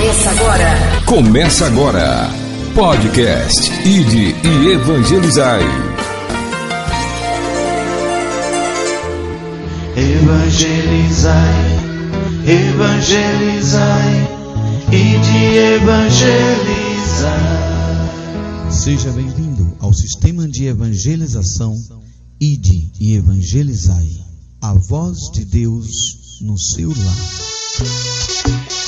Começa agora. Começa agora. Podcast Ide e Evangelizai. Evangelizai, evangelizai, ide evangelizai. Seja bem-vindo ao sistema de evangelização Ide e Evangelizai. A voz de Deus no seu lar.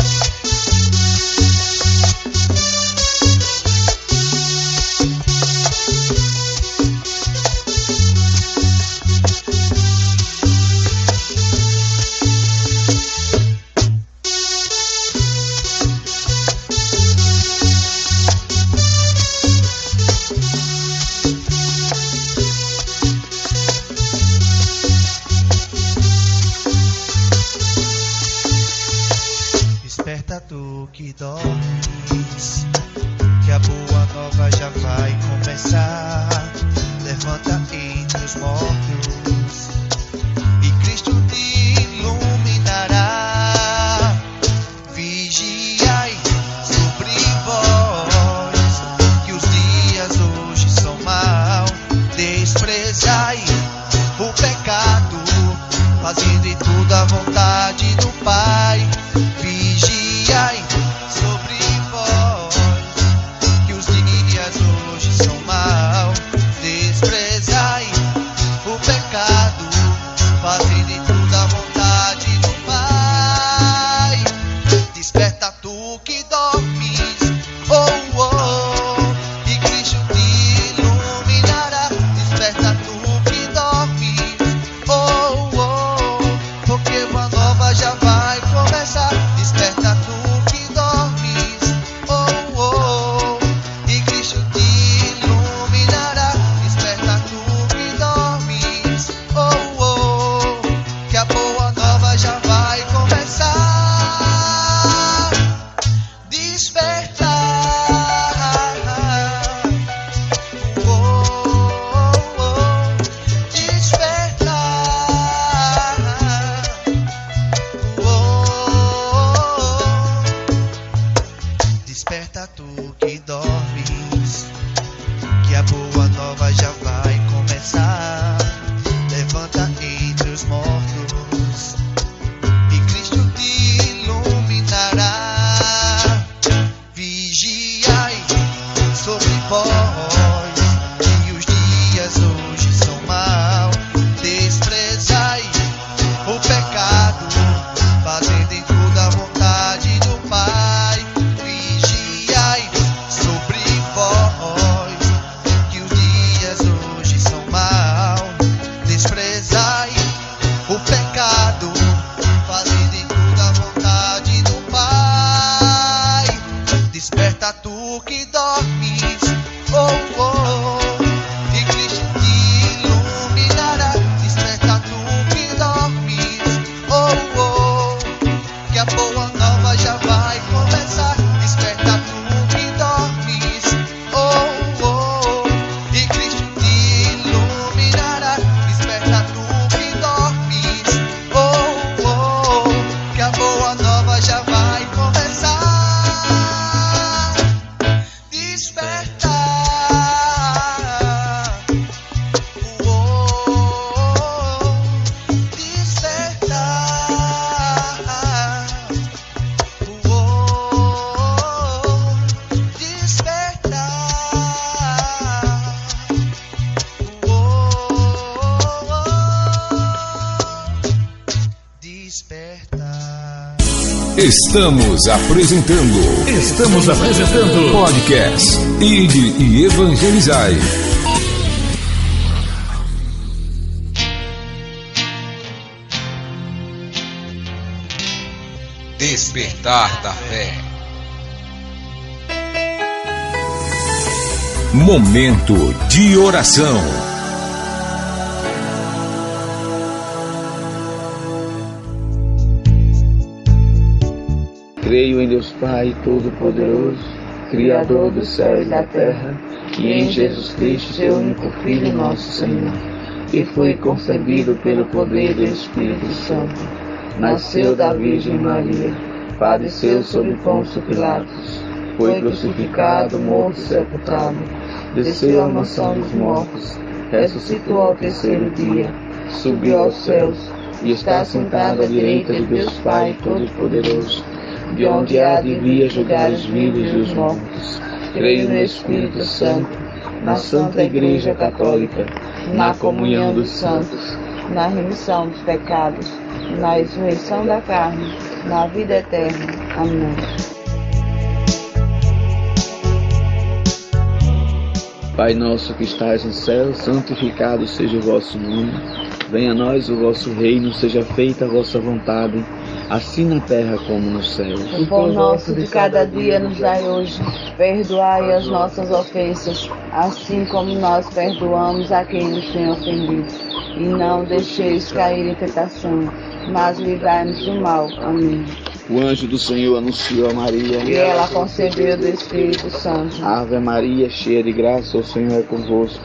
Estamos apresentando. Estamos apresentando. Podcast Ide e Evangelizai. Despertar da fé. Momento de oração. Pai Todo-Poderoso, Criador dos céus e da terra, e em Jesus Cristo, seu único Filho, nosso Senhor, e foi concebido pelo poder do Espírito Santo, nasceu da Virgem Maria, padeceu sob Pôncio Pilatos, foi crucificado, morto e sepultado, desceu à mansão dos mortos, ressuscitou ao terceiro dia, subiu aos céus, e está sentado à direita de Deus Pai Todo-Poderoso de onde há de vir julgar os vivos e os mortos. Creio no Espírito Santo, na Santa Igreja Católica, na comunhão dos santos, na remissão dos pecados, na ressurreição da carne, na vida eterna. Amém. Pai nosso que estais no céu, santificado seja o vosso nome. Venha a nós o vosso reino, seja feita a vossa vontade, assim na terra como no céu. O pão nosso de cada dia nos dai hoje. Perdoai as nossas ofensas, assim como nós perdoamos a quem nos tem ofendido. E não deixeis cair em tentação, mas livrai-nos do mal. Amém. O anjo do Senhor anunciou a Maria. E ela concebeu do Espírito Santo. Ave Maria, cheia de graça, o Senhor é convosco.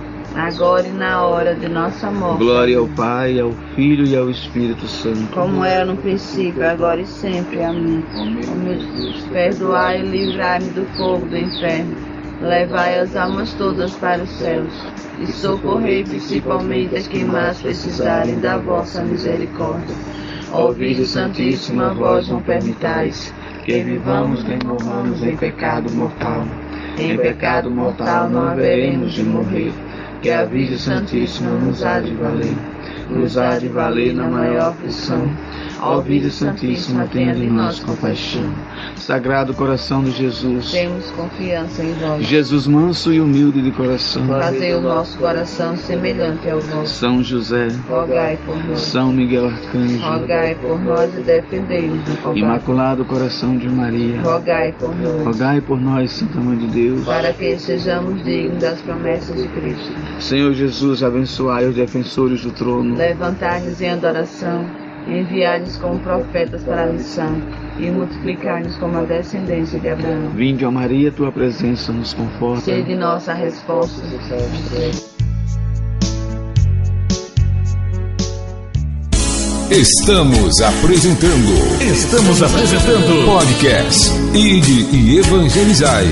agora e na hora de nossa morte. Glória ao Pai, ao Filho e ao Espírito Santo. Como era no princípio, agora e sempre. Amém. Perdoai e livrai-me do fogo do inferno. Levai as almas todas para os céus e socorrei principalmente as que mais precisarem da vossa misericórdia. Virgem Santíssima, vós não permitais que vivamos nem morramos em pecado mortal. Em pecado mortal não haveremos de morrer, que a Virgem Santíssima nos há de valer, nos há de valer na maior aflição. Ó Virgem Santíssima, tenha de nós compaixão. Sagrado coração de Jesus. Temos confiança em vós. Jesus manso e humilde de coração. Fazei o nosso coração semelhante ao vosso. São José. Rogai por nós. São Miguel Arcanjo. Rogai por nós e defendei-nos. Imaculado coração de Maria. Rogai por nós. Rogai por nós, Santa Mãe de Deus. Para que sejamos dignos das promessas de Cristo. Senhor Jesus, abençoai os defensores do trono. Levantai-nos em adoração, enviai-nos como profetas para a missão e multiplicai-nos como a descendência de Abraão. Vinde, ó Maria, tua presença nos conforta. Sede nossa resposta. Estamos apresentando Estamos apresentando podcast Ide e Evangelizai.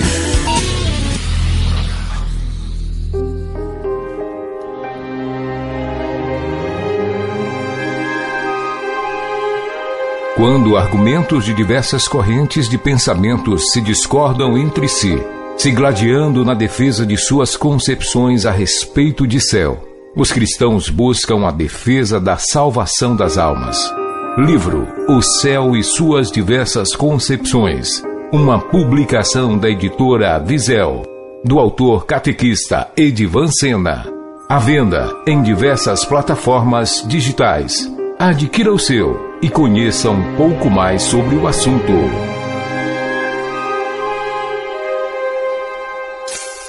Quando argumentos de diversas correntes de pensamentos se discordam entre si, se gladiando na defesa de suas concepções a respeito de céu, os cristãos buscam a defesa da salvação das almas. Livro O Céu e Suas Diversas Concepções. Uma publicação da editora Visel, do autor catequista Edivan Sena. À venda em diversas plataformas digitais. Adquira o seu e conheça um pouco mais sobre o assunto.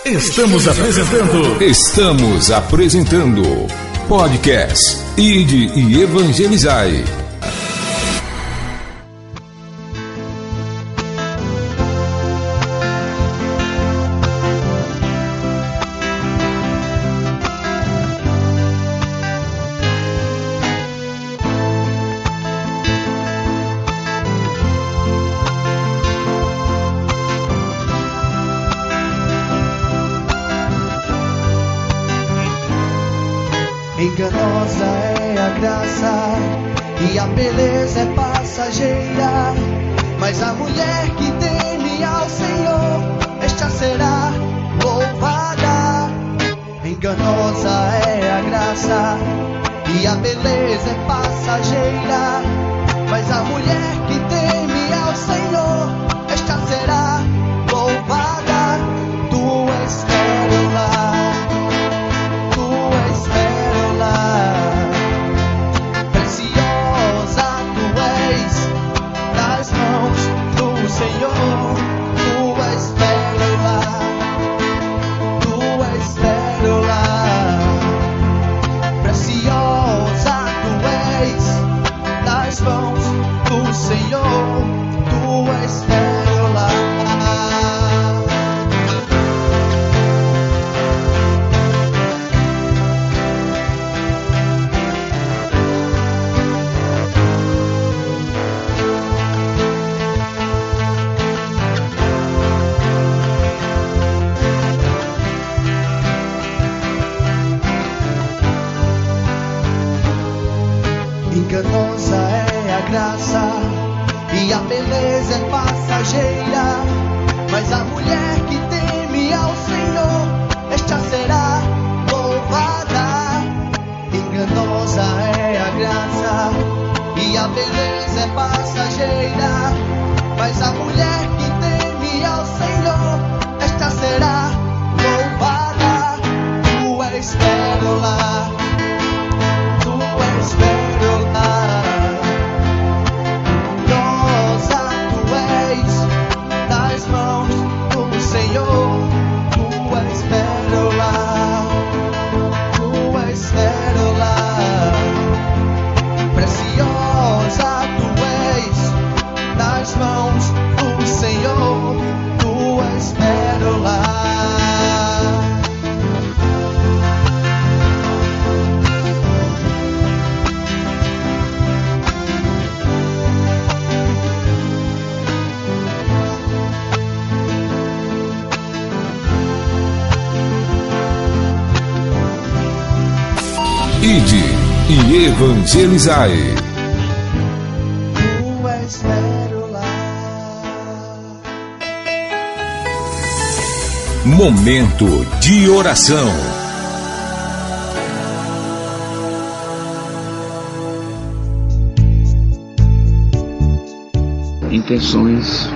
Estamos apresentando Estamos apresentando podcast Ide e Evangelizai. E pérola. Momento de oração. Intenções.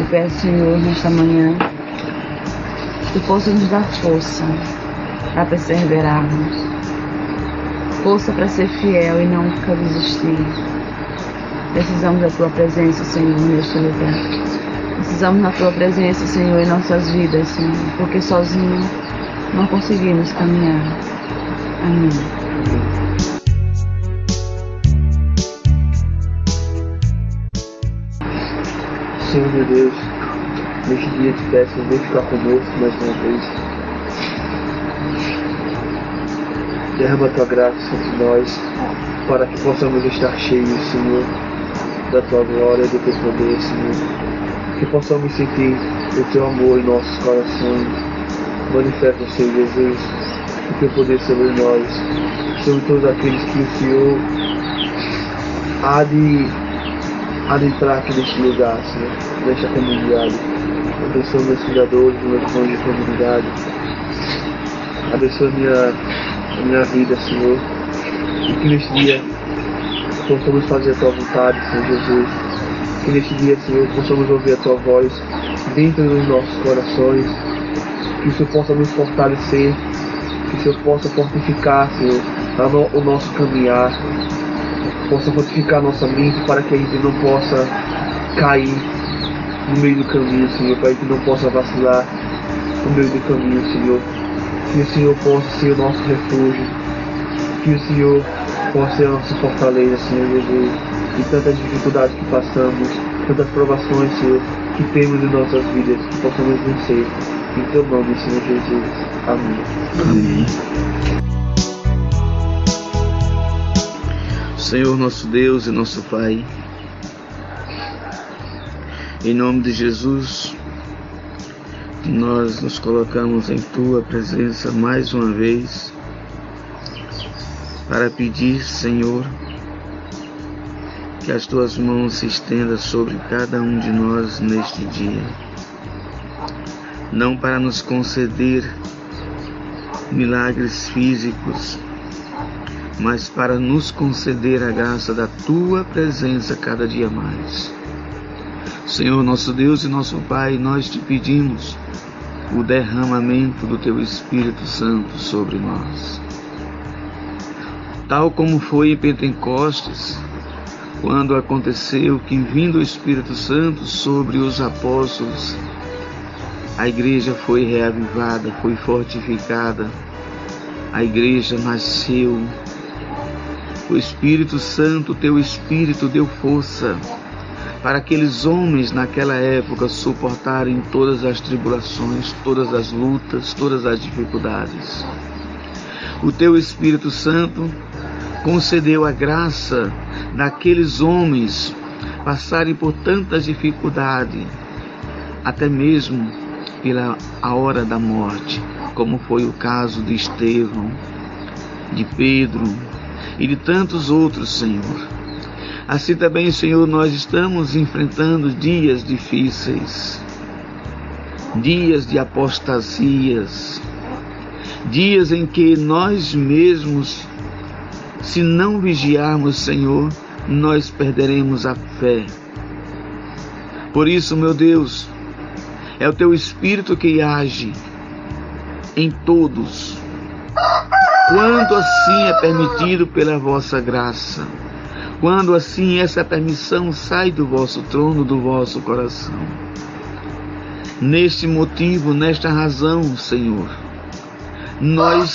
Eu peço, Senhor, nesta manhã, que possa nos dar força para perseverarmos, força para ser fiel e nunca desistir. Precisamos da Tua presença, Senhor, neste lugar. Precisamos da Tua presença, Senhor, em nossas vidas, Senhor, porque sozinho não conseguimos caminhar. Amém. Senhor meu Deus, neste dia te peço, vem ficar conosco mais uma vez. Derrama tua graça sobre nós, para que possamos estar cheios, Senhor, da tua glória e do teu poder, Senhor. Que possamos sentir o teu amor em nossos corações. Manifesta, Senhor Jesus, o teu poder sobre nós, sobre todos aqueles que o Senhor há de há de entrar aqui neste lugar, Senhor, nesta comunidade. Abençoa meus cuidadores, meus irmãos de comunidade. Abençoa minha, minha vida, Senhor. E que neste dia possamos fazer a tua vontade, Senhor Jesus. Que neste dia, Senhor, possamos ouvir a tua voz dentro dos nossos corações. Que o Senhor possa nos fortalecer. Que o Senhor possa fortificar, Senhor, o nosso caminhar possa fortificar nossa mente para que a gente não possa cair no meio do caminho, Senhor, para que a gente não possa vacilar no meio do caminho, Senhor. Que o Senhor possa ser o nosso refúgio, que o Senhor possa ser a nossa fortaleza, Senhor Jesus, e tantas dificuldades que passamos, tantas provações, Senhor, que temos em nossas vidas, que possamos vencer. Em teu nome, Senhor Jesus. Amém. Amém. Senhor nosso Deus e nosso Pai, em nome de Jesus, nós nos colocamos em Tua presença mais uma vez para pedir, Senhor, que as Tuas mãos se estendam sobre cada um de nós neste dia, não para nos conceder milagres físicos, mas para nos conceder a graça da tua presença cada dia mais. Senhor nosso Deus e nosso Pai, nós te pedimos o derramamento do teu Espírito Santo sobre nós. Tal como foi em Pentecostes, quando aconteceu que vindo o Espírito Santo sobre os apóstolos, a igreja foi reavivada, foi fortificada, a igreja nasceu O Espírito Santo, teu Espírito, deu força para aqueles homens naquela época suportarem todas as tribulações, todas as lutas, todas as dificuldades. O teu Espírito Santo concedeu a graça daqueles homens passarem por tantas dificuldades, até mesmo pela a hora da morte, como foi o caso de Estevão, de Pedro e de tantos outros, Senhor. Assim também, Senhor, nós estamos enfrentando dias difíceis, dias de apostasias, dias em que nós mesmos, se não vigiarmos, Senhor, nós perderemos a fé. Por isso, meu Deus, é o teu Espírito que age em todos, quando assim é permitido pela vossa graça. Quando assim essa permissão sai do vosso trono, do vosso coração. Neste motivo, nesta razão, Senhor, nós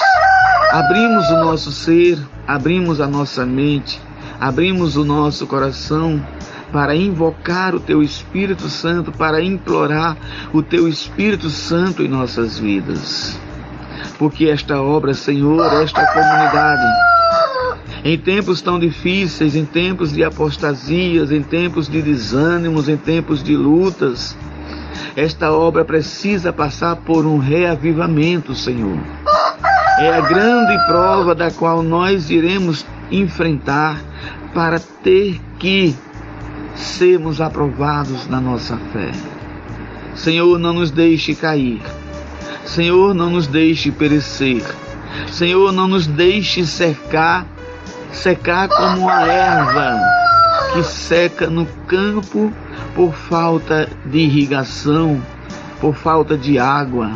abrimos o nosso ser, abrimos a nossa mente, abrimos o nosso coração para invocar o Teu Espírito Santo, para implorar o Teu Espírito Santo em nossas vidas. Porque esta obra, Senhor, esta comunidade, em tempos tão difíceis, em tempos de apostasias, em tempos de desânimos, em tempos de lutas, esta obra precisa passar por um reavivamento, Senhor. É a grande prova da qual nós iremos enfrentar para ter que sermos aprovados na nossa fé. Senhor, não nos deixe cair. Senhor, não nos deixe perecer. Senhor, não nos deixe cercar secar como a erva que seca no campo por falta de irrigação, por falta de água.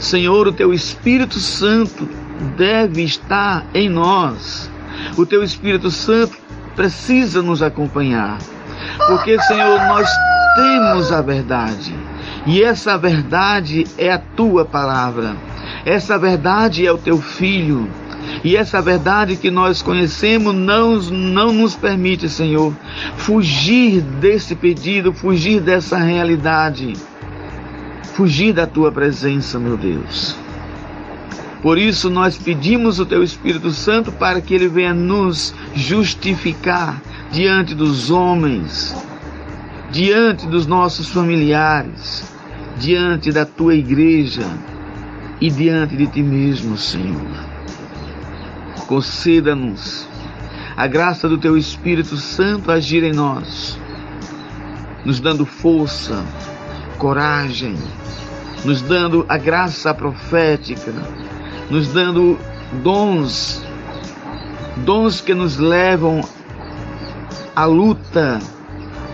Senhor, o teu Espírito Santo deve estar em nós. O teu Espírito Santo precisa nos acompanhar. Porque, Senhor, nós temos a verdade. E essa verdade é a tua palavra. Essa verdade é o teu filho. E essa verdade que nós conhecemos não, não nos permite, Senhor, fugir desse pedido, fugir dessa realidade, fugir da tua presença, meu Deus. Por isso nós pedimos o teu Espírito Santo para que ele venha nos justificar diante dos homens, diante dos nossos familiares, diante da tua igreja e diante de ti mesmo, Senhor conceda-nos a graça do Teu Espírito Santo agir em nós, nos dando força, coragem, nos dando a graça profética, nos dando dons, dons que nos levam à luta,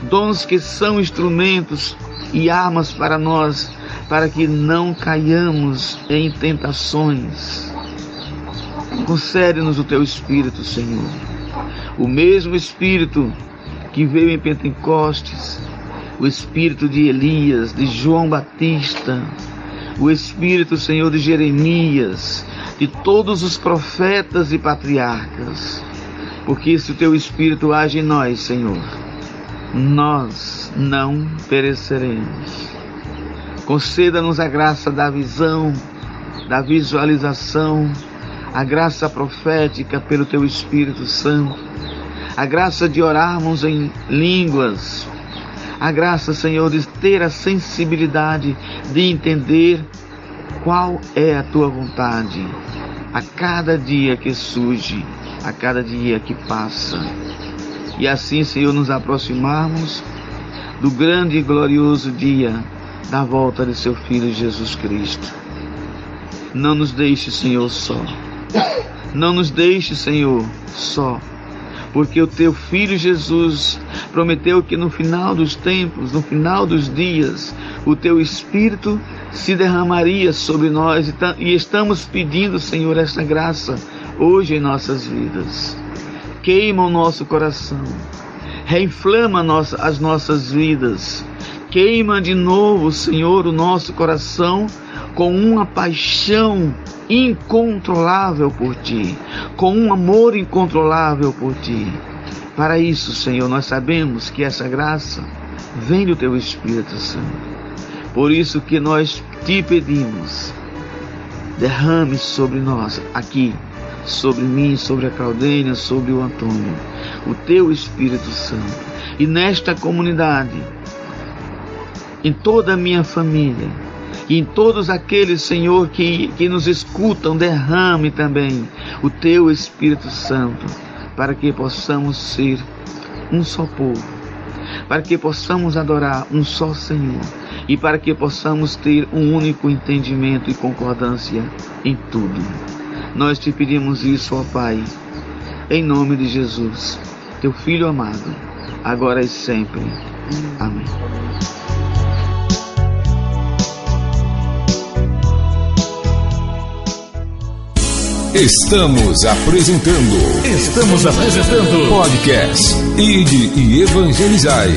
dons que são instrumentos e armas para nós, para que não caiamos em tentações Concede-nos o teu Espírito, Senhor. O mesmo Espírito que veio em Pentecostes, o Espírito de Elias, de João Batista, o Espírito, Senhor, de Jeremias, de todos os profetas e patriarcas. Porque se o teu Espírito age em nós, Senhor, nós não pereceremos. Conceda-nos a graça da visão, da visualização, a graça profética pelo teu Espírito Santo, a graça de orarmos em línguas, a graça, Senhor, de ter a sensibilidade de entender qual é a tua vontade a cada dia que surge, a cada dia que passa. E assim, Senhor, nos aproximarmos do grande e glorioso dia da volta de seu Filho Jesus Cristo. Não nos deixe, Senhor, só. Não nos deixe, Senhor, só, porque o teu filho Jesus prometeu que no final dos tempos, no final dos dias, o teu espírito se derramaria sobre nós. E estamos pedindo, Senhor, esta graça hoje em nossas vidas. Queima o nosso coração, reinflama as nossas vidas, queima de novo, Senhor, o nosso coração com uma paixão incontrolável por ti, com um amor incontrolável por ti. Para isso, Senhor, nós sabemos que essa graça vem do teu Espírito Santo. Por isso que nós te pedimos, derrame sobre nós aqui, sobre mim, sobre a Claudênia, sobre o Antônio, o teu Espírito Santo. E nesta comunidade, em toda a minha família, e em todos aqueles, Senhor, que, que nos escutam, derrame também o teu Espírito Santo, para que possamos ser um só povo, para que possamos adorar um só Senhor e para que possamos ter um único entendimento e concordância em tudo. Nós te pedimos isso, ó Pai, em nome de Jesus, teu Filho amado, agora e sempre. Amém. Estamos apresentando. Estamos apresentando. Podcast Ide e Evangelizai.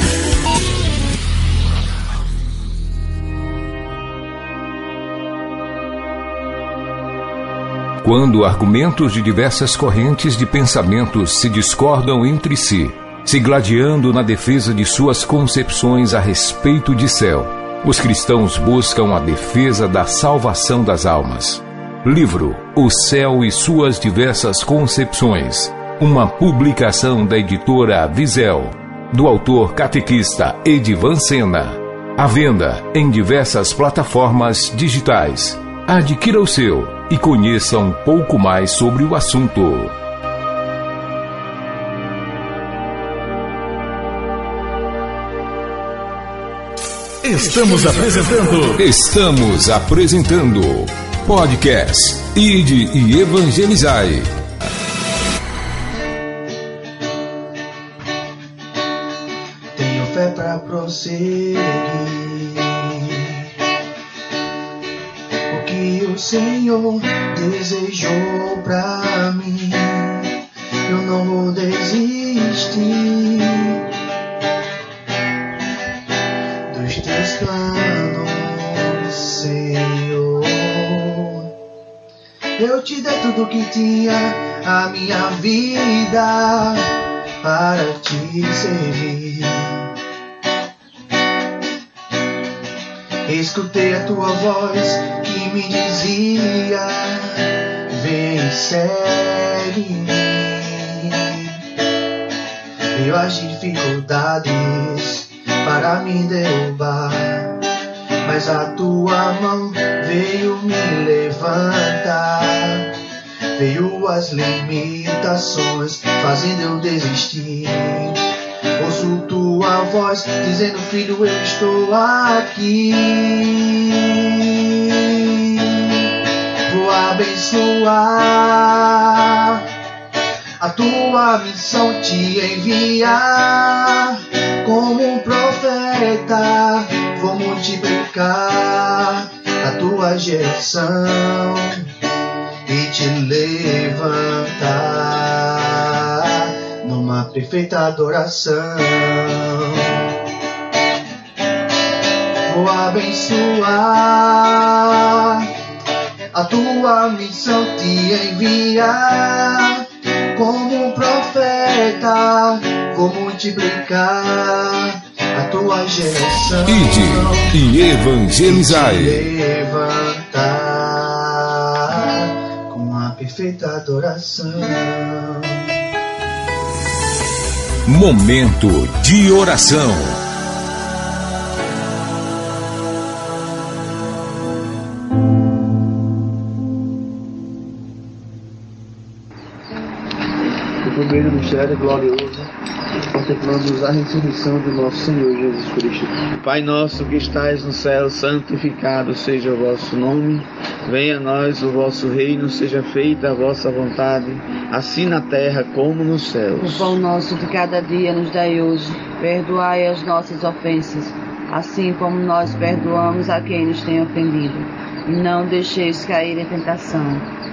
Quando argumentos de diversas correntes de pensamentos se discordam entre si, se gladiando na defesa de suas concepções a respeito de céu, os cristãos buscam a defesa da salvação das almas. Livro O Céu e Suas Diversas Concepções. Uma publicação da editora Visel, do autor catequista Edivan Sena. À venda em diversas plataformas digitais. Adquira o seu e conheça um pouco mais sobre o assunto. Estamos apresentando. Estamos apresentando. Podcast Ide e Evangelizai. Tenho fé pra prosseguir. O que o Senhor desejou pra mim, eu não vou desistir dos teus planos, Senhor. Eu te dei tudo que tinha, a minha vida para te servir. Escutei a tua voz que me dizia: Vem, segue mim. Veio as dificuldades para me derrubar, mas a tua mão veio me levantar. Veio as limitações, fazendo eu desistir. Ouço tua voz dizendo, filho, eu estou aqui. Vou abençoar a tua missão te enviar como um profeta. Vou multiplicar a tua geração perfeita adoração. Vou abençoar a tua missão te enviar como um profeta. Vou multiplicar a tua geração Ide e evangelizai. levantar com a perfeita adoração. Momento de oração. O primeiro mistério glorioso, contemplamos a ressurreição de nosso Senhor Jesus Cristo. Pai nosso que estais no céu, santificado seja o vosso nome. Venha a nós o vosso reino, seja feita a vossa vontade, assim na terra como nos O céus. pão nosso de cada dia nos dai hoje. Perdoai as nossas ofensas, assim como nós perdoamos a quem nos tem ofendido. E não deixeis cair em tentação,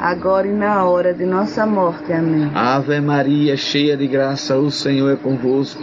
agora e na hora de nossa morte. Amém. Ave Maria, cheia de graça, o Senhor é convosco.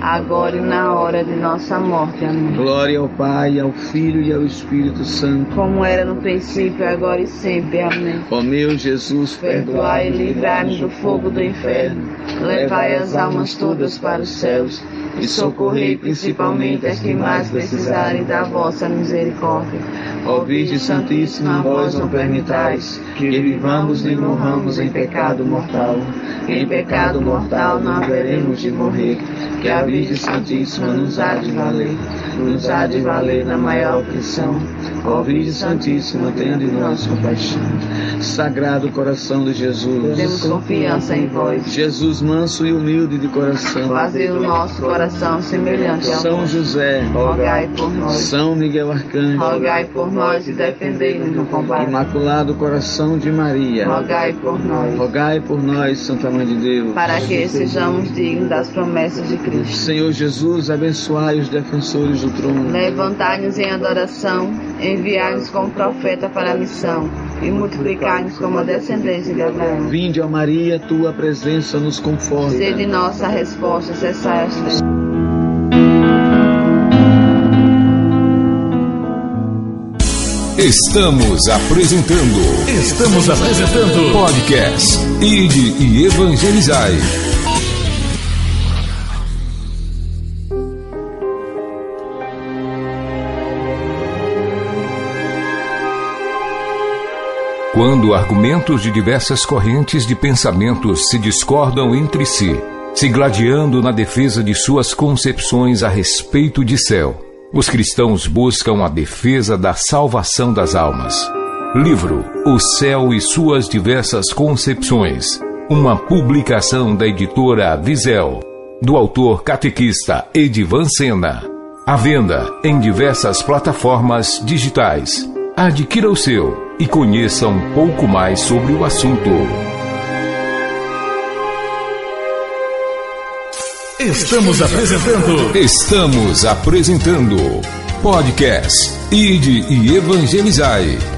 agora e na hora de nossa morte. Amém. Glória ao Pai, ao Filho e ao Espírito Santo. Como era no princípio, agora e sempre. Amém. Ó meu Jesus, Perdoai e livrai-me do fogo do inferno. Levai as almas todas para os céus e socorrei principalmente as que mais precisarem da vossa misericórdia. Ó Virgem Santíssima, vós não permitais que vivamos nem morramos em pecado mortal. Em pecado mortal não haveremos de morrer, Que a Virgem Santíssima nos há de valer, nos há de valer na maior aflição. Ó Virgem Santíssima, tenha de nós compaixão. Sagrado coração de Jesus, temos confiança em vós. Jesus manso e humilde de coração. Fazei o nosso coração semelhante ao São. José, Rogai por nós. São Miguel Arcanjo, Rogai por nós e defendei-nos no combate. Imaculado Coração de Maria, Rogai por nós. rogai por nós, Santa Mãe de Deus. Para que sejamos dignos das promessas de Cristo. Senhor Jesus, abençoai os defensores do trono. Levantai-nos em adoração, enviai-nos como profeta para a missão e multiplicai-nos como a descendência de Abraão. Vinde, ó Maria, tua presença nos conforta. Sede nossa resposta, cessai as trevas. Estamos apresentando Estamos apresentando podcast Ide e Evangelizai. Quando argumentos de diversas correntes de pensamentos se discordam entre si, se gladiando na defesa de suas concepções a respeito de céu, os cristãos buscam a defesa da salvação das almas. Livro O Céu e Suas Diversas Concepções. Uma publicação da editora Visel, do autor catequista Edivan Sena. À venda em diversas plataformas digitais. Adquira o seu e conheça um pouco mais sobre o assunto. Estamos apresentando Estamos apresentando podcast Ide e Evangelizai.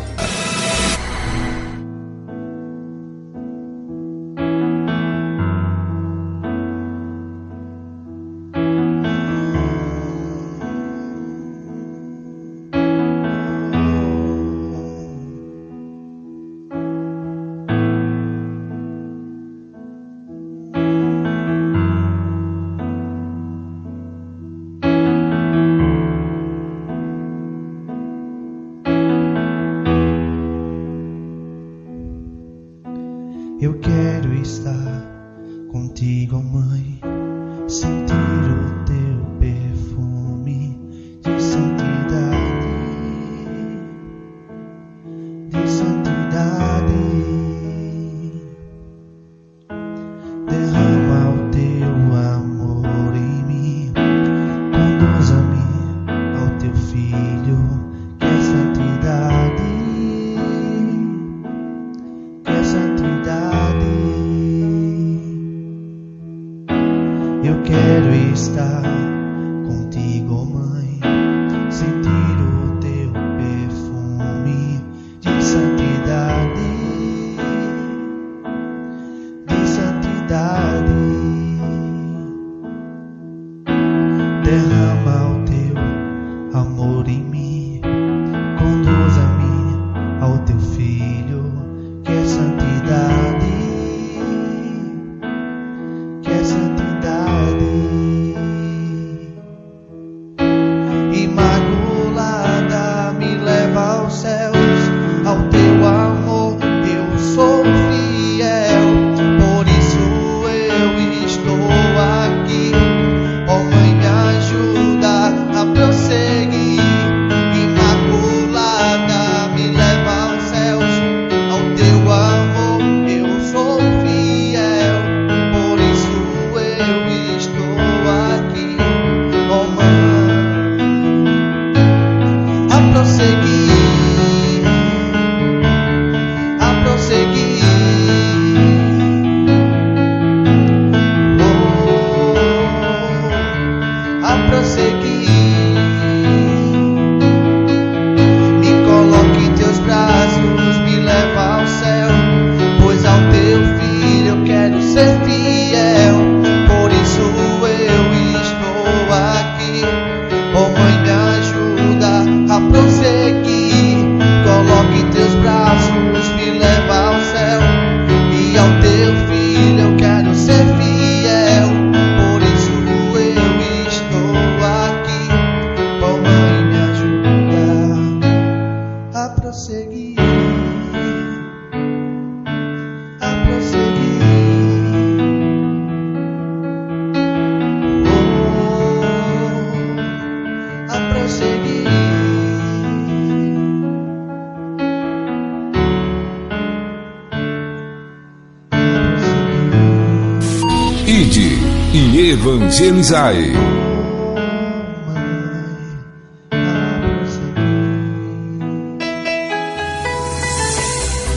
Evangelizai.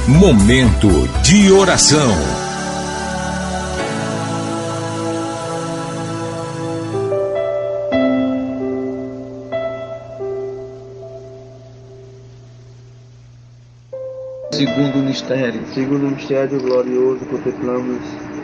Momento de oração. Segundo mistério, Segundo o mistério glorioso, contemplamos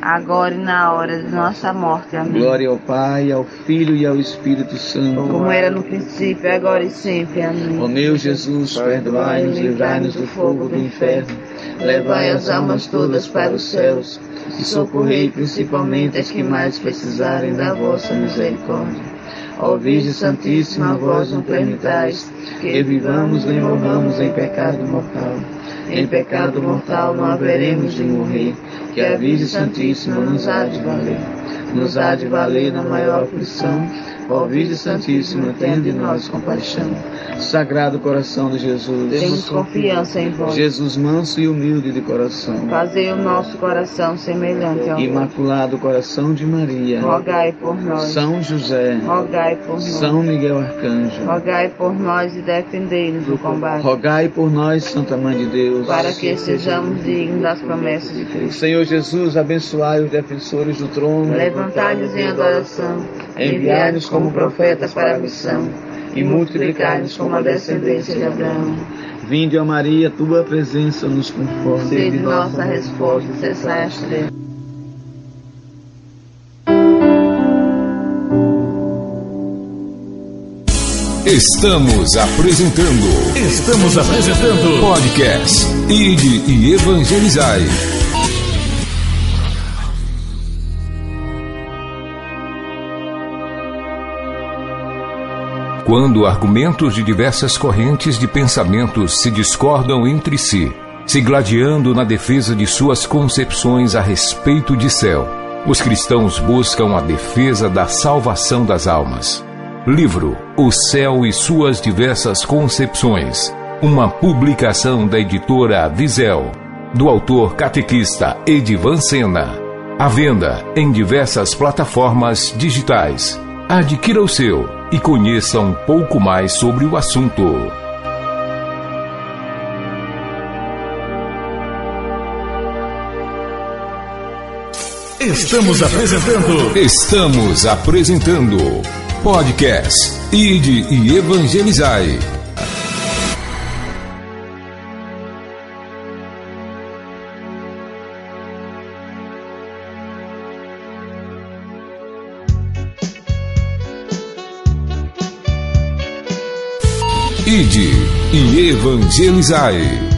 agora e na hora de nossa morte. Amém. Glória ao Pai, ao Filho e ao Espírito Santo. Como era no princípio, agora e sempre. Amém. Ó meu Jesus, perdoai-nos, livrai-nos do fogo do inferno, levai as almas todas para os céus e socorrei principalmente as que mais precisarem da vossa misericórdia. Ó Virgem Santíssima, vós não permitais que vivamos nem morramos em pecado mortal. Em pecado mortal não haveremos de morrer, que a Virgem Santíssima nos há de valer. Nos há de valer na maior aflição. Ó Virgem Santíssima, tende de nós compaixão. Sagrado coração de Jesus, Temos confiança em vós. Jesus manso e humilde de coração. Fazei o nosso coração semelhante ao. Imaculado coração de Maria. Rogai por nós. São José. Rogai por nós. São Miguel Arcanjo. Rogai por nós e defendei-nos do combate. Rogai por nós, Santa Mãe de Deus. Para que sejamos dignos das promessas de Cristo. Senhor Jesus, abençoai os defensores do trono. Levantai-nos em adoração. Enviai-nos como profetas para a missão. E multiplicai-nos como a descendência de Abraão. Vinde, ó Maria, tua presença nos conforta. Sede nossa resposta, cessai as trevas. Estamos apresentando Estamos apresentando podcast Ide e Evangelizai. Quando argumentos de diversas correntes de pensamentos se discordam entre si, se gladiando na defesa de suas concepções a respeito de céu, os cristãos buscam a defesa da salvação das almas. Livro O Céu e Suas Diversas Concepções. Uma publicação da editora Visel, do autor catequista Edivan Sena. À venda em diversas plataformas digitais. Adquira o seu e conheça um pouco mais sobre o assunto. Estamos apresentando Estamos apresentando podcast Ide e Evangelizai. E Evangelizai.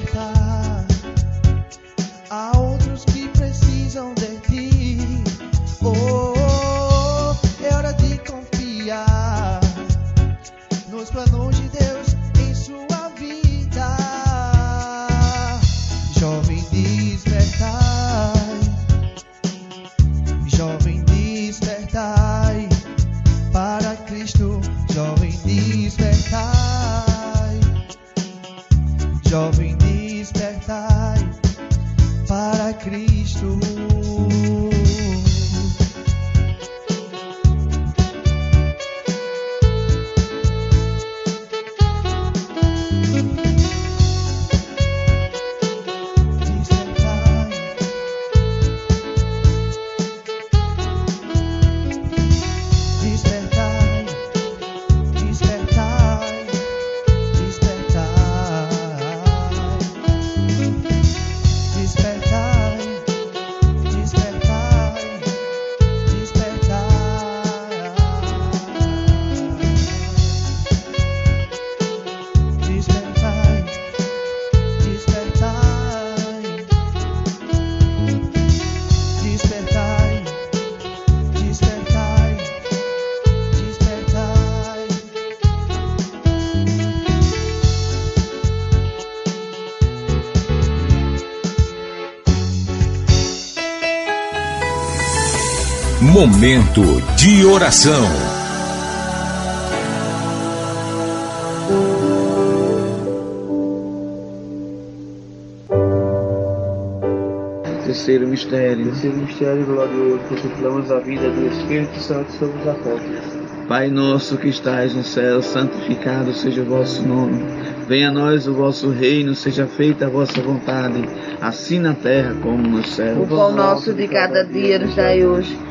Momento de oração. Terceiro mistério. Terceiro mistério glorioso, contemplamos a vida do Espírito Santo sobre os apóstolos. Pai nosso que estais no céu, santificado seja o vosso nome. Venha a nós o vosso reino, seja feita a vossa vontade, assim na terra como no O céu. pão nosso de cada dia nos dai hoje.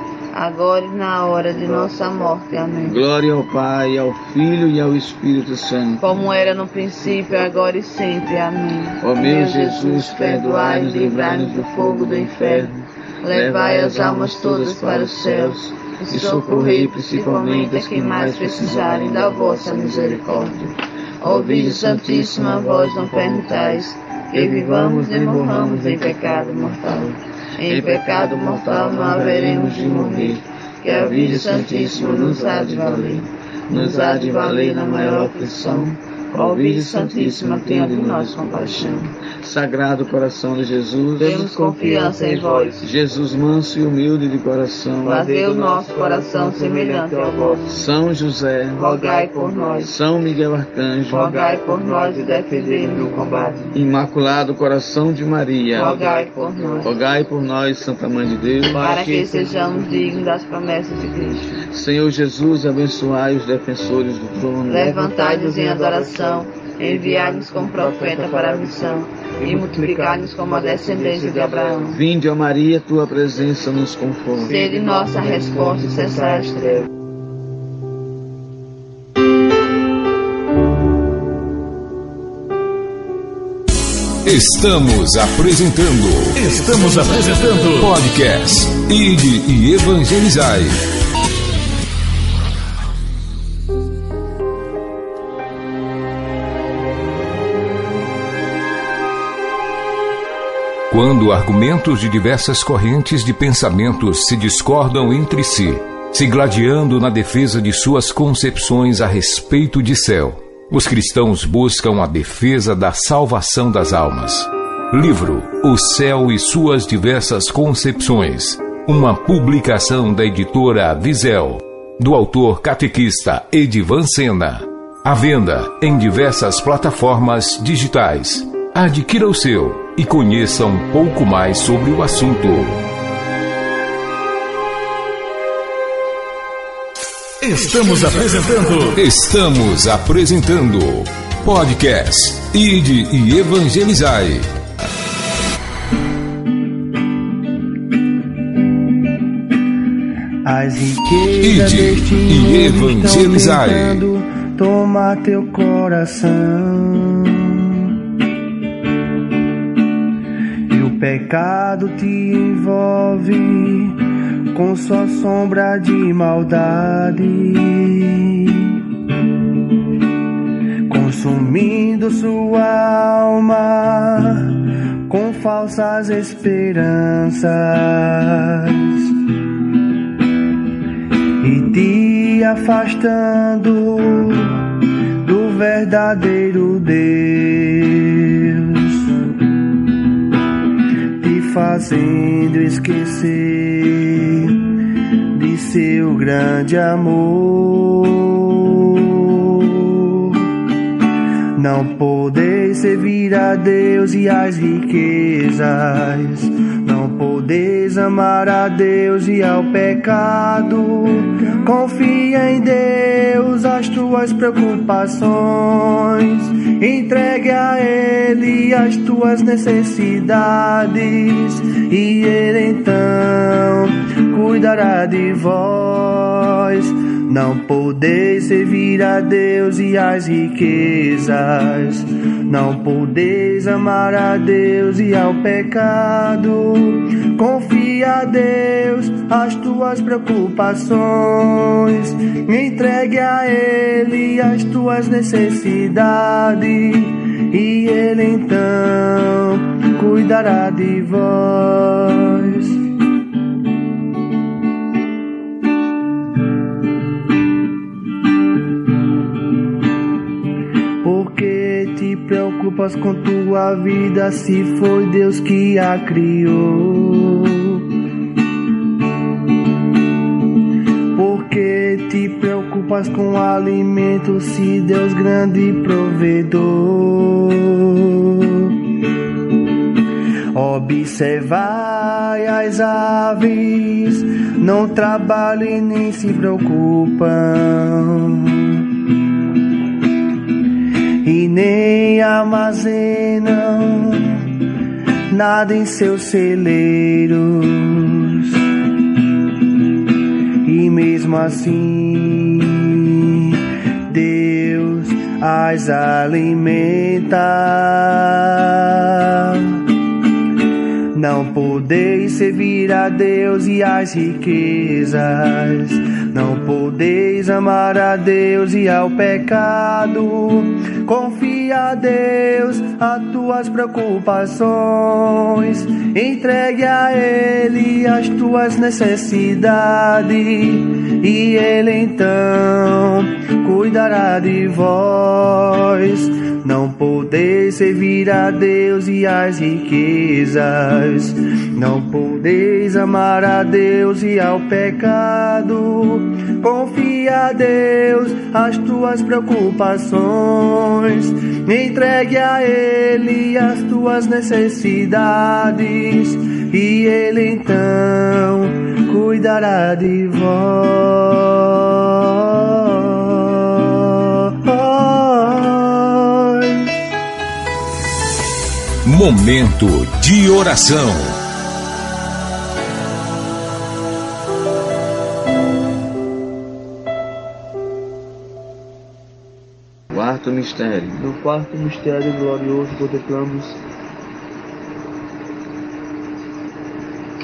agora e na hora de nossa morte. Amém. Glória ao Pai, ao Filho e ao Espírito Santo. Como era no princípio, agora e sempre. Amém. Ó meu Jesus, perdoai-nos, livrai-nos do fogo do inferno. Levai as almas todas para os céus e socorrei principalmente as que mais precisarem da vossa misericórdia. Virgem Santíssima, vós não permitais que vivamos nem morramos em pecado mortal. Em pecado mortal não haveremos de morrer, que a Virgem Santíssima nos há de valer. Nos há de valer na maior aflição. Ó Virgem Santíssima, tenha de nós compaixão. Sagrado coração de Jesus, Temos confiança em vós. Jesus manso e humilde de coração, Fazei o nosso coração semelhante ao vosso. São José, Rogai por nós. São Miguel Arcanjo, Rogai por nós e defendei-nos no combate. Imaculado Coração de Maria, Rogai por nós. rogai por nós, Santa Mãe de Deus, Para que sejamos dignos das promessas de Cristo. Senhor Jesus, abençoai os defensores do trono, Levantai-nos em adoração, enviai-nos como profeta para a missão e multiplicai-nos como a descendência de Abraão. Vinde, ó Maria, tua presença nos conforme. Sede nossa resposta e cessai as trevas. Estamos apresentando Estamos apresentando podcast Ide e Evangelizai. Quando argumentos de diversas correntes de pensamentos se discordam entre si, se gladiando na defesa de suas concepções a respeito de céu, os cristãos buscam a defesa da salvação das almas. Livro O Céu e Suas Diversas Concepções. Uma publicação da editora Visel, do autor catequista Edivan Sena. À venda em diversas plataformas digitais. Adquira o seu e conheça um pouco mais sobre o assunto. Estamos apresentando Estamos apresentando podcast Ide e Evangelizai. As riquezas Ide deste e evangelizai. tomar teu coração. Pecado te envolve com sua sombra de maldade, consumindo sua alma com falsas esperanças. E te afastando do verdadeiro Deus, fazendo esquecer de seu grande amor. Não podeis servir a Deus e as riquezas. Podeis amar a Deus e ao pecado. Confia em Deus as tuas preocupações. Entregue a Ele as tuas necessidades. E Ele então cuidará de vós. Não podeis servir a Deus e as riquezas. Não podeis amar a Deus e ao pecado. Confia a Deus as tuas preocupações. Entregue a Ele as tuas necessidades. E Ele então cuidará de vós. Preocupas com tua vida se foi Deus que a criou? Porque te preocupas com alimento se Deus grande provedor? Observai as aves, não trabalham e nem se preocupam e nem armazenam nada em seus celeiros. E mesmo assim, Deus as alimenta. Não podeis servir a Deus e as riquezas. Não podeis amar a Deus e ao pecado. Confia a Deus as tuas preocupações. Entregue a Ele as tuas necessidades. E Ele então cuidará de vós. Não podeis servir a Deus e as riquezas. Não podeis amar a Deus e ao pecado. Confia a Deus as tuas preocupações. Entregue a Ele as tuas necessidades. E Ele então cuidará de vós. Momento de oração. Quarto mistério. No quarto mistério glorioso contemplamos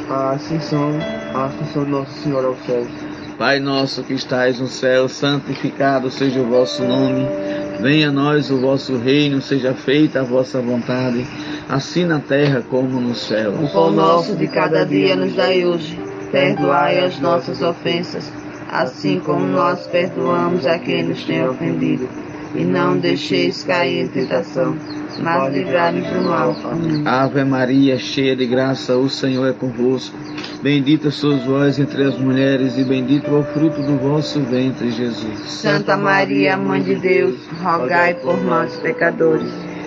a ascensão, a ascensão de Nossa Senhora aos céus. Pai nosso que estais no céu, santificado seja o vosso nome. Venha a nós o vosso reino, seja feita a vossa vontade assim na terra como no céu. O pão nosso de cada dia nos dai hoje. Perdoai as nossas ofensas, assim como nós perdoamos a quem nos tem ofendido. E não deixeis cair em tentação, mas livrai-nos do mal. Amém. Ave Maria, cheia de graça, o Senhor é convosco. Bendita sois vós entre as mulheres, e bendito é o fruto do vosso ventre, Jesus. Santa Maria, Mãe de Deus, rogai por nós, pecadores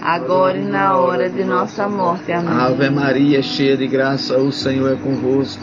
agora e na hora de nossa morte. Amém. Ave Maria, cheia de graça, o Senhor é convosco.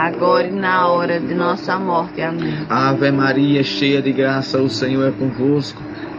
agora e na hora de nossa morte. Amém. Ave Maria, cheia de graça, o Senhor é convosco.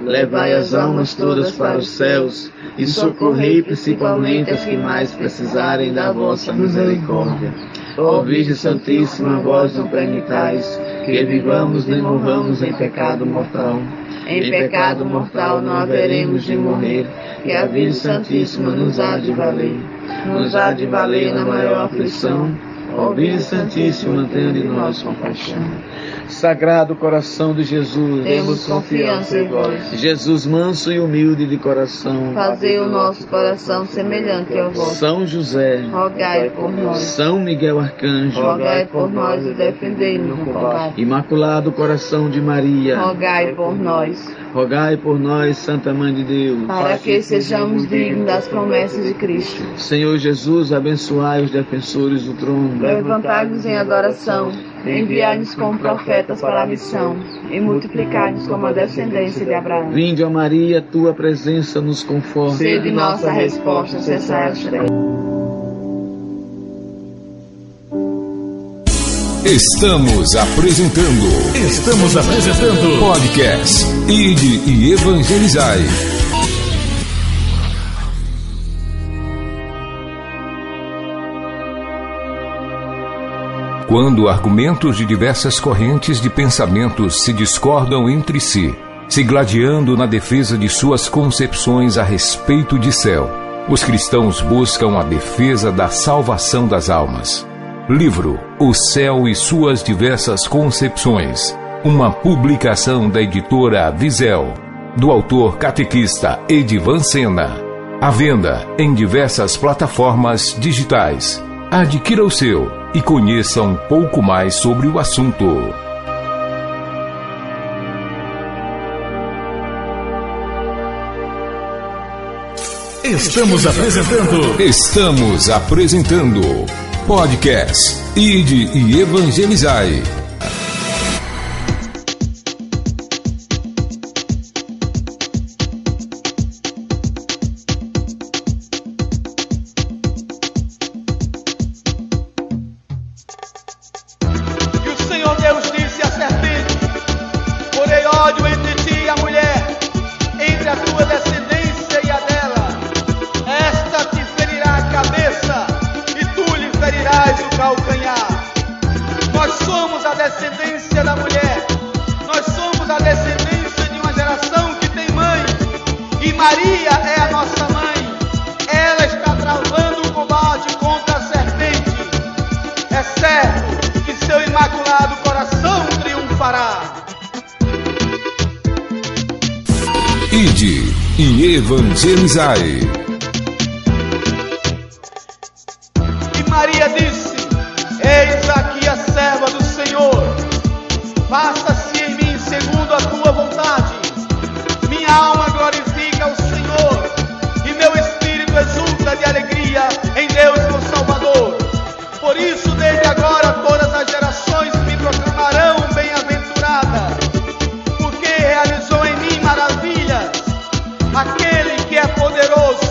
Levai as almas todas para os céus e socorrei principalmente as que mais precisarem da vossa misericórdia. Ó Virgem Santíssima, vós não permitais que vivamos nem morramos em pecado mortal. Em pecado mortal não haveremos de morrer, que a Virgem Santíssima nos há de valer. Nos há de valer na maior aflição. Ó Virgem Santíssima, tenha de nós compaixão. Sagrado coração de Jesus, temos confiança em vós. Jesus manso e humilde de coração, Fazei o nosso coração semelhante ao vosso. São José, Rogai por nós. São Miguel Arcanjo, Rogai por nós e defendei-nos no combate. Imaculado coração de Maria, Rogai por nós. rogai por nós, Santa Mãe de Deus. Para que sejamos dignos das promessas de Cristo. Senhor Jesus, abençoai os defensores do trono. Levantai-nos em adoração. Enviai-nos como profetas para a missão. E multiplicai-nos como a descendência de Abraão. Vinde, ó Maria, tua presença nos conforta. Sede nossa resposta, cessai as. Estamos apresentando Estamos apresentando podcast Ide e Evangelizai. Quando argumentos de diversas correntes de pensamentos se discordam entre si, se gladiando na defesa de suas concepções a respeito de céu, os cristãos buscam a defesa da salvação das almas. Livro O Céu e Suas Diversas Concepções. Uma publicação da editora Visel, do autor catequista Edivan Sena. À venda em diversas plataformas digitais. Adquira o seu e conheça um pouco mais sobre o assunto. Estamos apresentando Estamos apresentando podcast Ide e Evangelizai. Evangelizai. E Maria disse: Eis aqui a serva do Senhor. Faça-se em mim segundo a tua vontade. Minha alma glorifica o Senhor, e meu espírito exulta de alegria em Deus meu Salvador. Por isso, desde agora, todas as gerações me proclamarão bem-aventurada, porque realizou em mim maravilhas aquele que é poderoso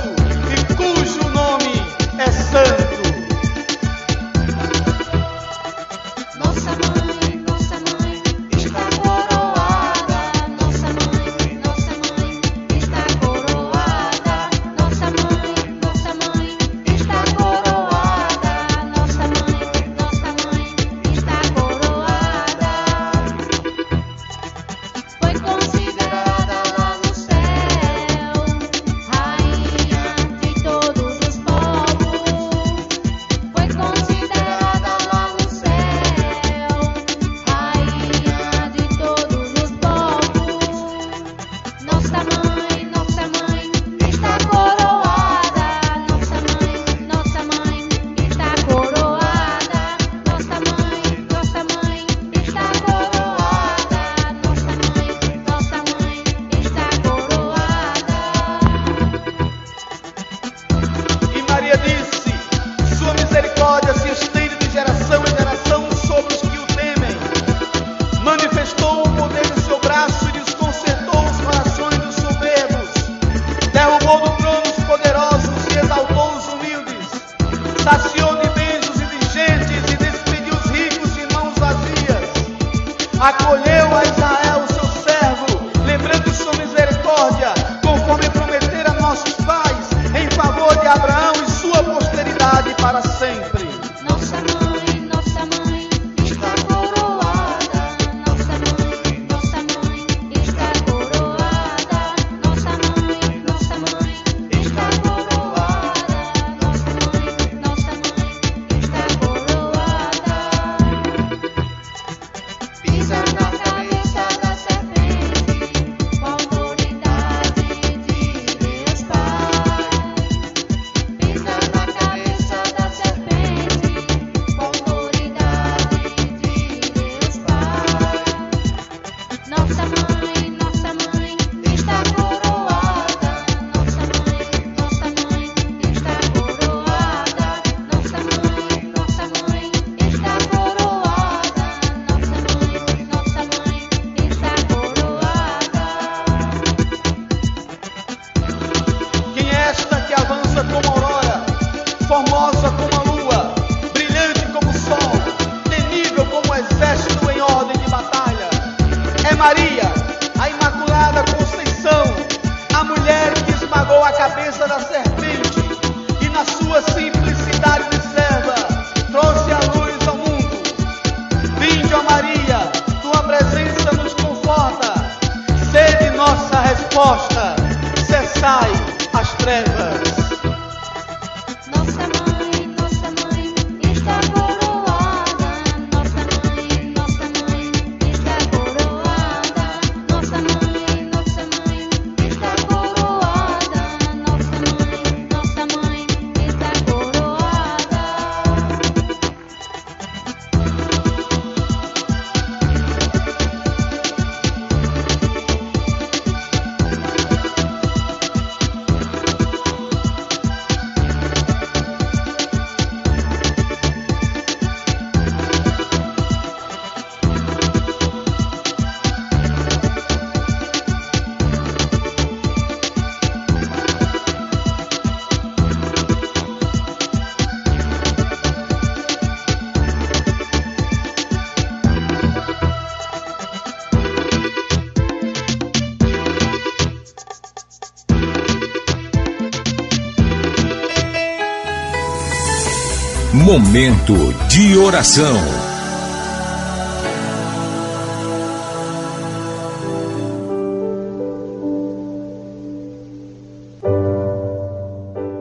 Momento de oração.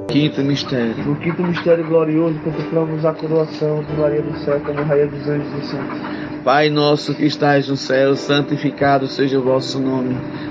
Quinto mistério. No quinto mistério glorioso, contemplamos a coroação de Maria do Céu como Rainha dos Anjos e Santos. Pai nosso que estais no céu, santificado seja o vosso nome.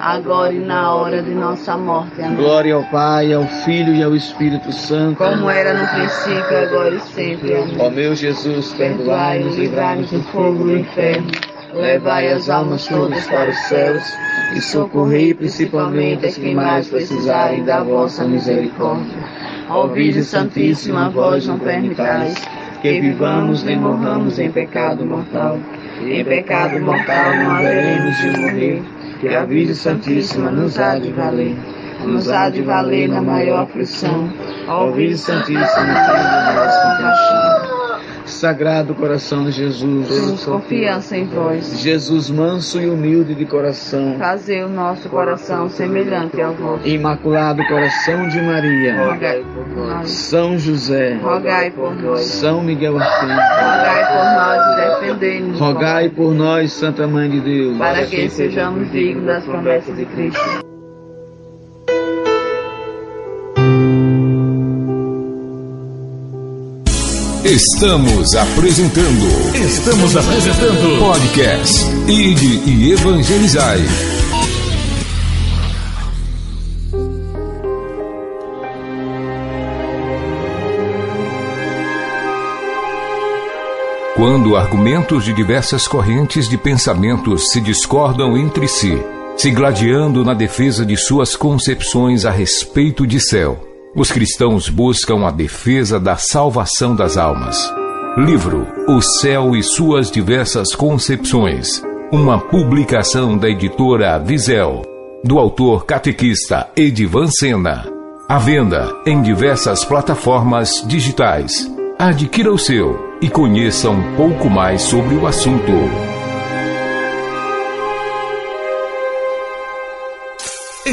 agora e na hora de nossa morte. Amém. Glória ao Pai, ao Filho e ao Espírito Santo. Como era no princípio, agora e sempre. Amém. Ó meu Jesus, perdoai-nos livrai-nos do fogo do inferno. Levai as almas todas para os céus e socorrei principalmente as que mais precisarem da vossa misericórdia. Ó Virgem Santíssima, vós não permitais que vivamos nem morramos em pecado mortal. Em pecado mortal não haveremos de morrer, que a Virgem Santíssima nos há de valer. Nos há de valer na maior aflição. Ó Virgem Santíssima, tenha nossa compaixão. Sagrado coração de Jesus, Temos confiança em vós. Jesus manso e humilde de coração, Fazei o nosso coração semelhante ao vosso. Imaculado coração de Maria, Rogai por nós. São José, Rogai por nós. São Miguel Arcanjo, Rogai por nós e defendei-nos. rogai por nós, Santa Mãe de Deus, Para que sejamos dignos das promessas de Cristo. Estamos apresentando Estamos apresentando podcast Ide e Evangelizai. Quando argumentos de diversas correntes de pensamentos se discordam entre si, se gladiando na defesa de suas concepções a respeito de céu, os cristãos buscam a defesa da salvação das almas. Livro O Céu e Suas Diversas Concepções. Uma publicação da editora Visel, do autor catequista Edivan Sena. À venda em diversas plataformas digitais. Adquira o seu e conheça um pouco mais sobre o assunto.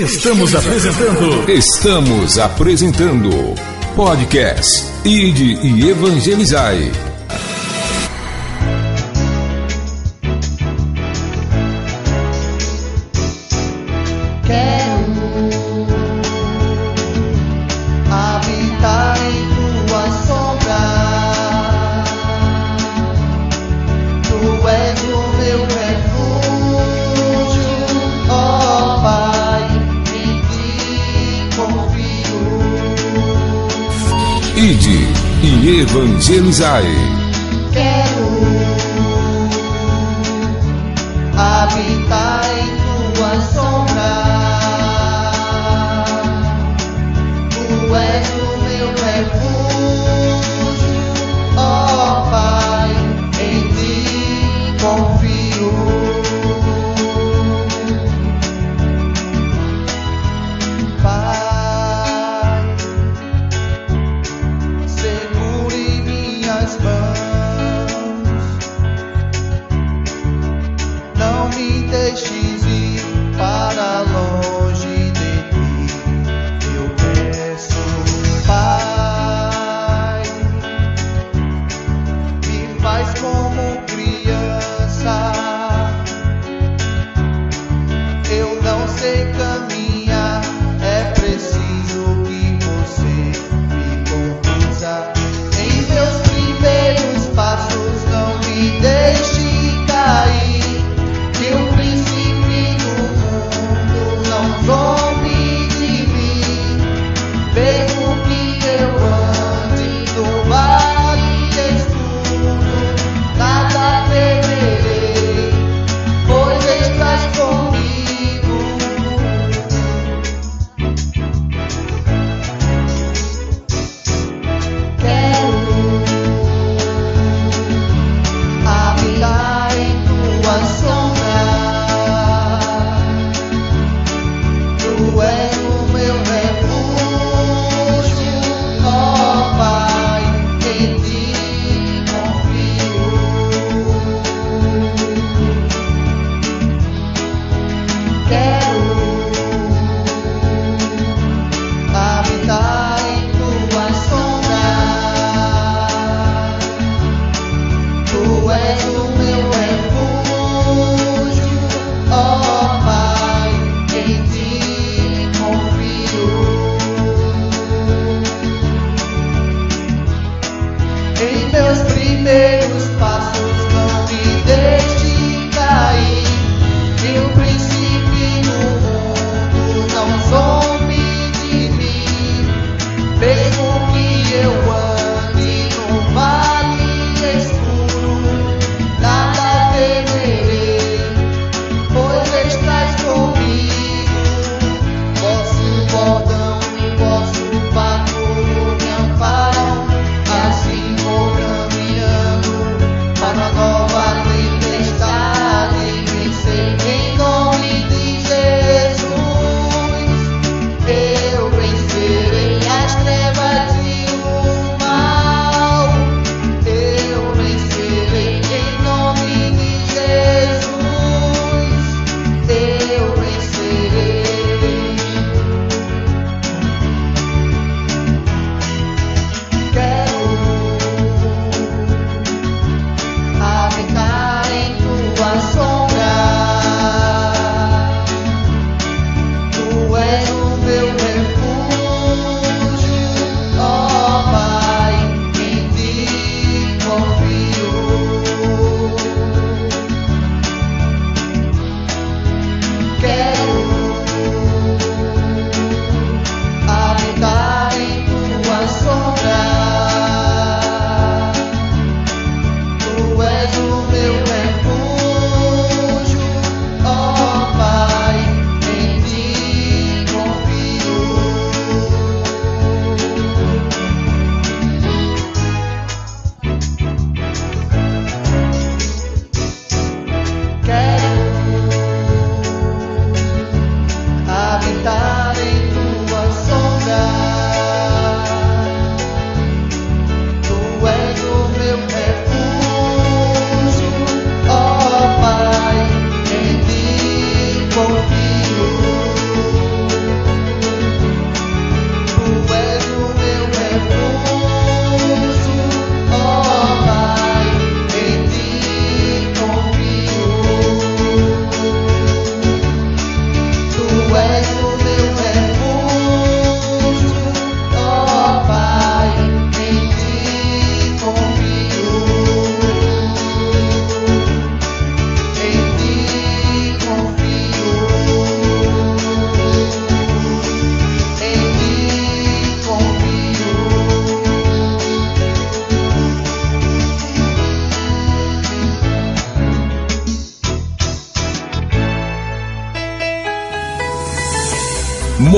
Estamos apresentando Estamos apresentando podcast Ide e Evangelizai. E Evangelizai.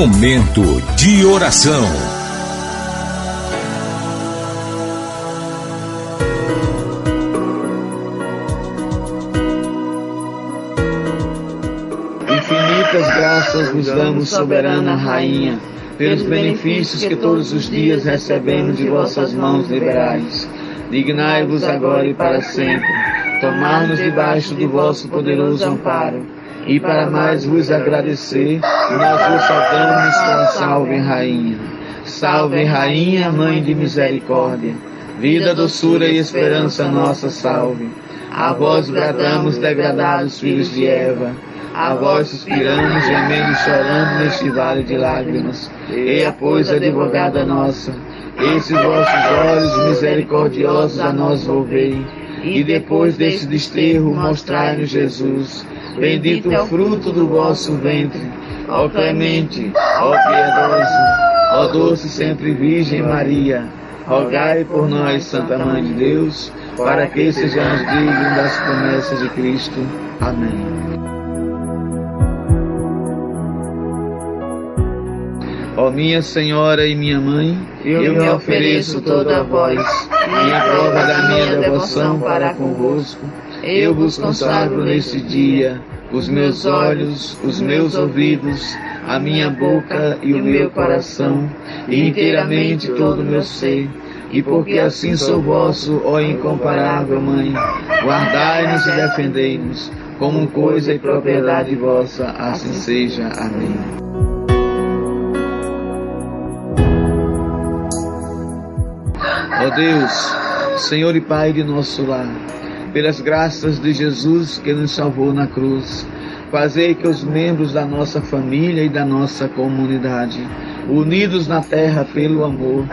Momento de oração. Infinitas graças vos damos, soberana Rainha, pelos benefícios que todos os dias recebemos de vossas mãos liberais. Dignai-vos agora e para sempre, tomar-nos debaixo do vosso poderoso amparo. E para mais vos agradecer, nós vos saudamos com a Salve Rainha. Salve Rainha, Mãe de Misericórdia, vida, doçura e esperança nossa, salve. A vós bradamos, degradados filhos de Eva, a vós suspiramos, gemendo e chorando neste vale de lágrimas. Eia, pois, advogada nossa, esses vossos olhos misericordiosos a nós volvei, e depois deste desterro mostrai-nos Jesus, bendito o fruto do vosso ventre. Ó clemente, ó piedosa, ó doce sempre Virgem Maria, rogai por nós, Santa Mãe de Deus, para que sejamos dignos das promessas de Cristo. Amém. Ó minha Senhora e minha Mãe, eu, me ofereço toda a vós, e em prova da minha devoção para convosco, eu vos consagro neste dia os meus olhos, os meus ouvidos, a minha boca e o meu coração, e inteiramente todo o meu ser. E porque assim sou vosso, ó incomparável Mãe, guardai-nos e defendei-nos, como coisa e propriedade vossa, assim seja. Amém. Ó Deus, Senhor e Pai de nosso lar, pelas graças de Jesus que nos salvou na cruz, fazei que os membros da nossa família e da nossa comunidade, unidos na terra pelo amor,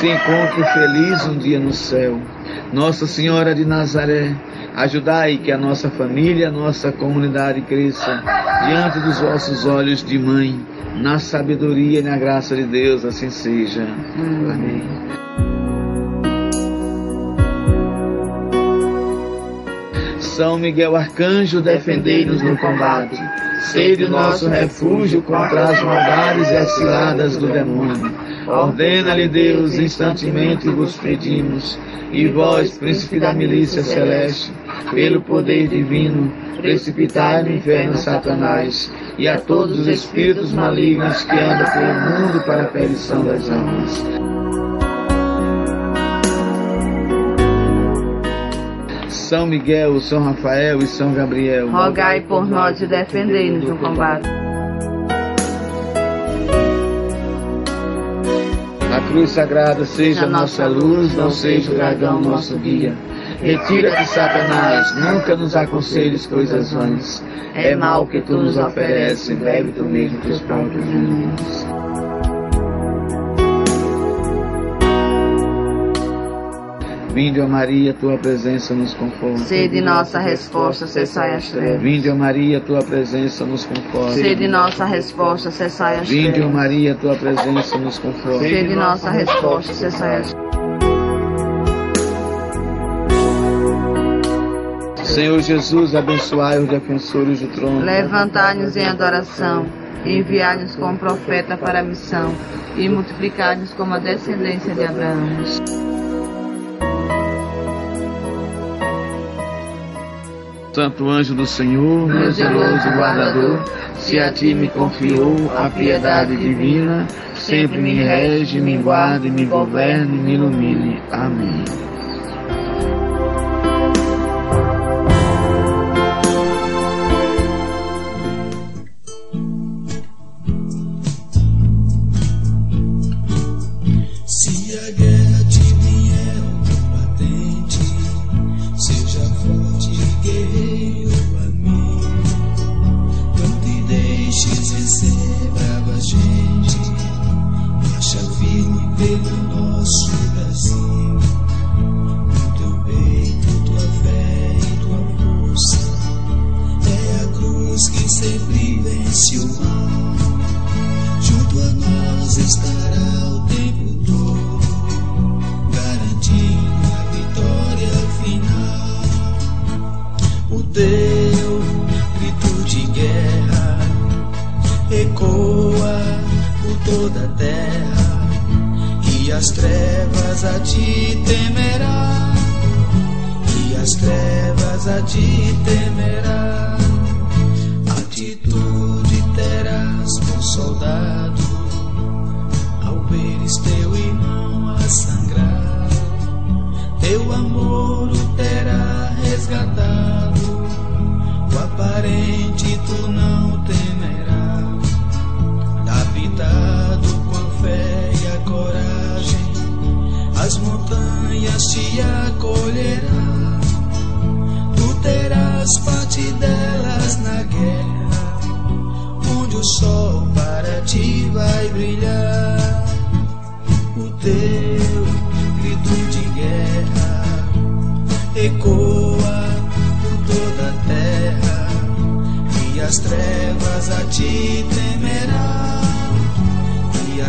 se encontrem felizes um dia no céu. Nossa Senhora de Nazaré, ajudai que a nossa família, a nossa comunidade cresça diante dos vossos olhos de mãe, na sabedoria e na graça de Deus, assim seja. Amém. São Miguel Arcanjo, defendei-nos no combate. Sede o nosso refúgio contra as maldades e as ciladas do demônio. Ordena-lhe Deus, instantemente vos pedimos. E vós, príncipe da milícia celeste, pelo poder divino, precipitai no inferno Satanás e a todos os espíritos malignos que andam pelo mundo para a perdição das almas. São Miguel, São Rafael e São Gabriel. Rogai por nós e defendei-nos no combate. A cruz sagrada seja nossa luz, não seja o dragão nosso guia. Retira-te, Satanás, nunca nos aconselhes coisas vãs. É mal que tu nos ofereces, bebe tu mesmo teus próprios venenos. Vinde, ó Maria, tua presença nos conforta. Sede nossa resposta, cessai as trevas. Vinde, ó Maria, tua presença nos conforta. Sede nossa resposta, cessai as Vinde, ó trevas. Maria, tua presença nos conforta. Sede nossa resposta, cessai as Senhor Jesus, abençoai os defensores do trono. Levantai-nos em adoração, enviai-nos como profeta para a missão, e multiplicai-nos como a descendência de Abraão. Santo anjo do Senhor, meu zeloso guardador, se a ti me confiou a piedade divina, sempre me rege, me guarde, me governe, me ilumine. Amém.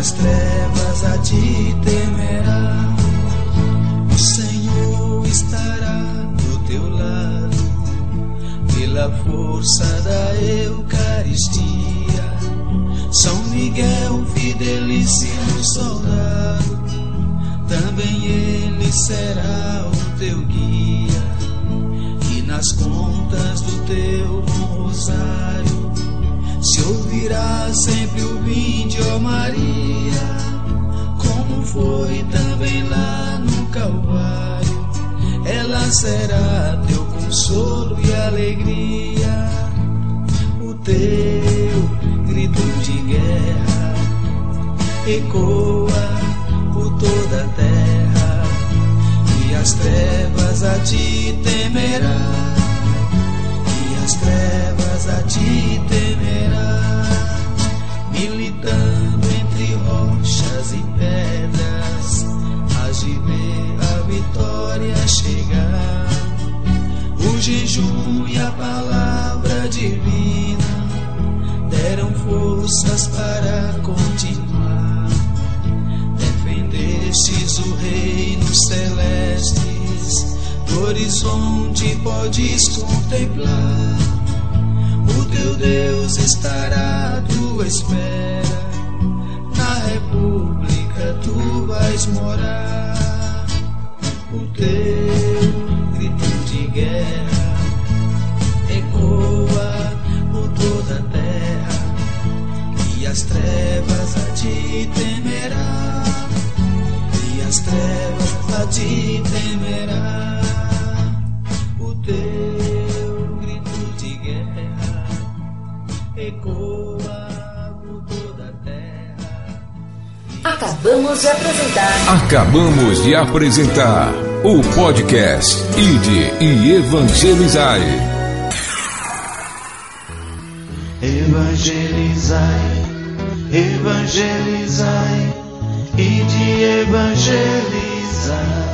As trevas a ti temerá. O Senhor estará do teu lado, pela força da Eucaristia. São Miguel, fidelíssimo soldado, também ele será o teu guia. E nas contas do teu rosário, se ouvirá sempre o vinde, ó Maria como foi também lá no Calvário. Ela será teu consolo e alegria, o teu grito de guerra ecoa por toda a terra, e as trevas a ti temerá, e as trevas a ti temerá militando entre rochas e pedras, hás de ver a vitória chegar. O jejum e a palavra divina deram forças para continuar. Defendestes o reino celestes, do horizonte podes contemplar. O teu Deus estará à tua espera, na república tu vais morar. O teu grito de guerra ecoa por toda a terra, e as trevas a ti temerá, e as trevas a ti temerá. Teu grito de guerra ecoa por toda a terra. Acabamos de apresentar Acabamos de apresentar o podcast Ide e Evangelizai. Evangelizai, evangelizai e de evangelizai.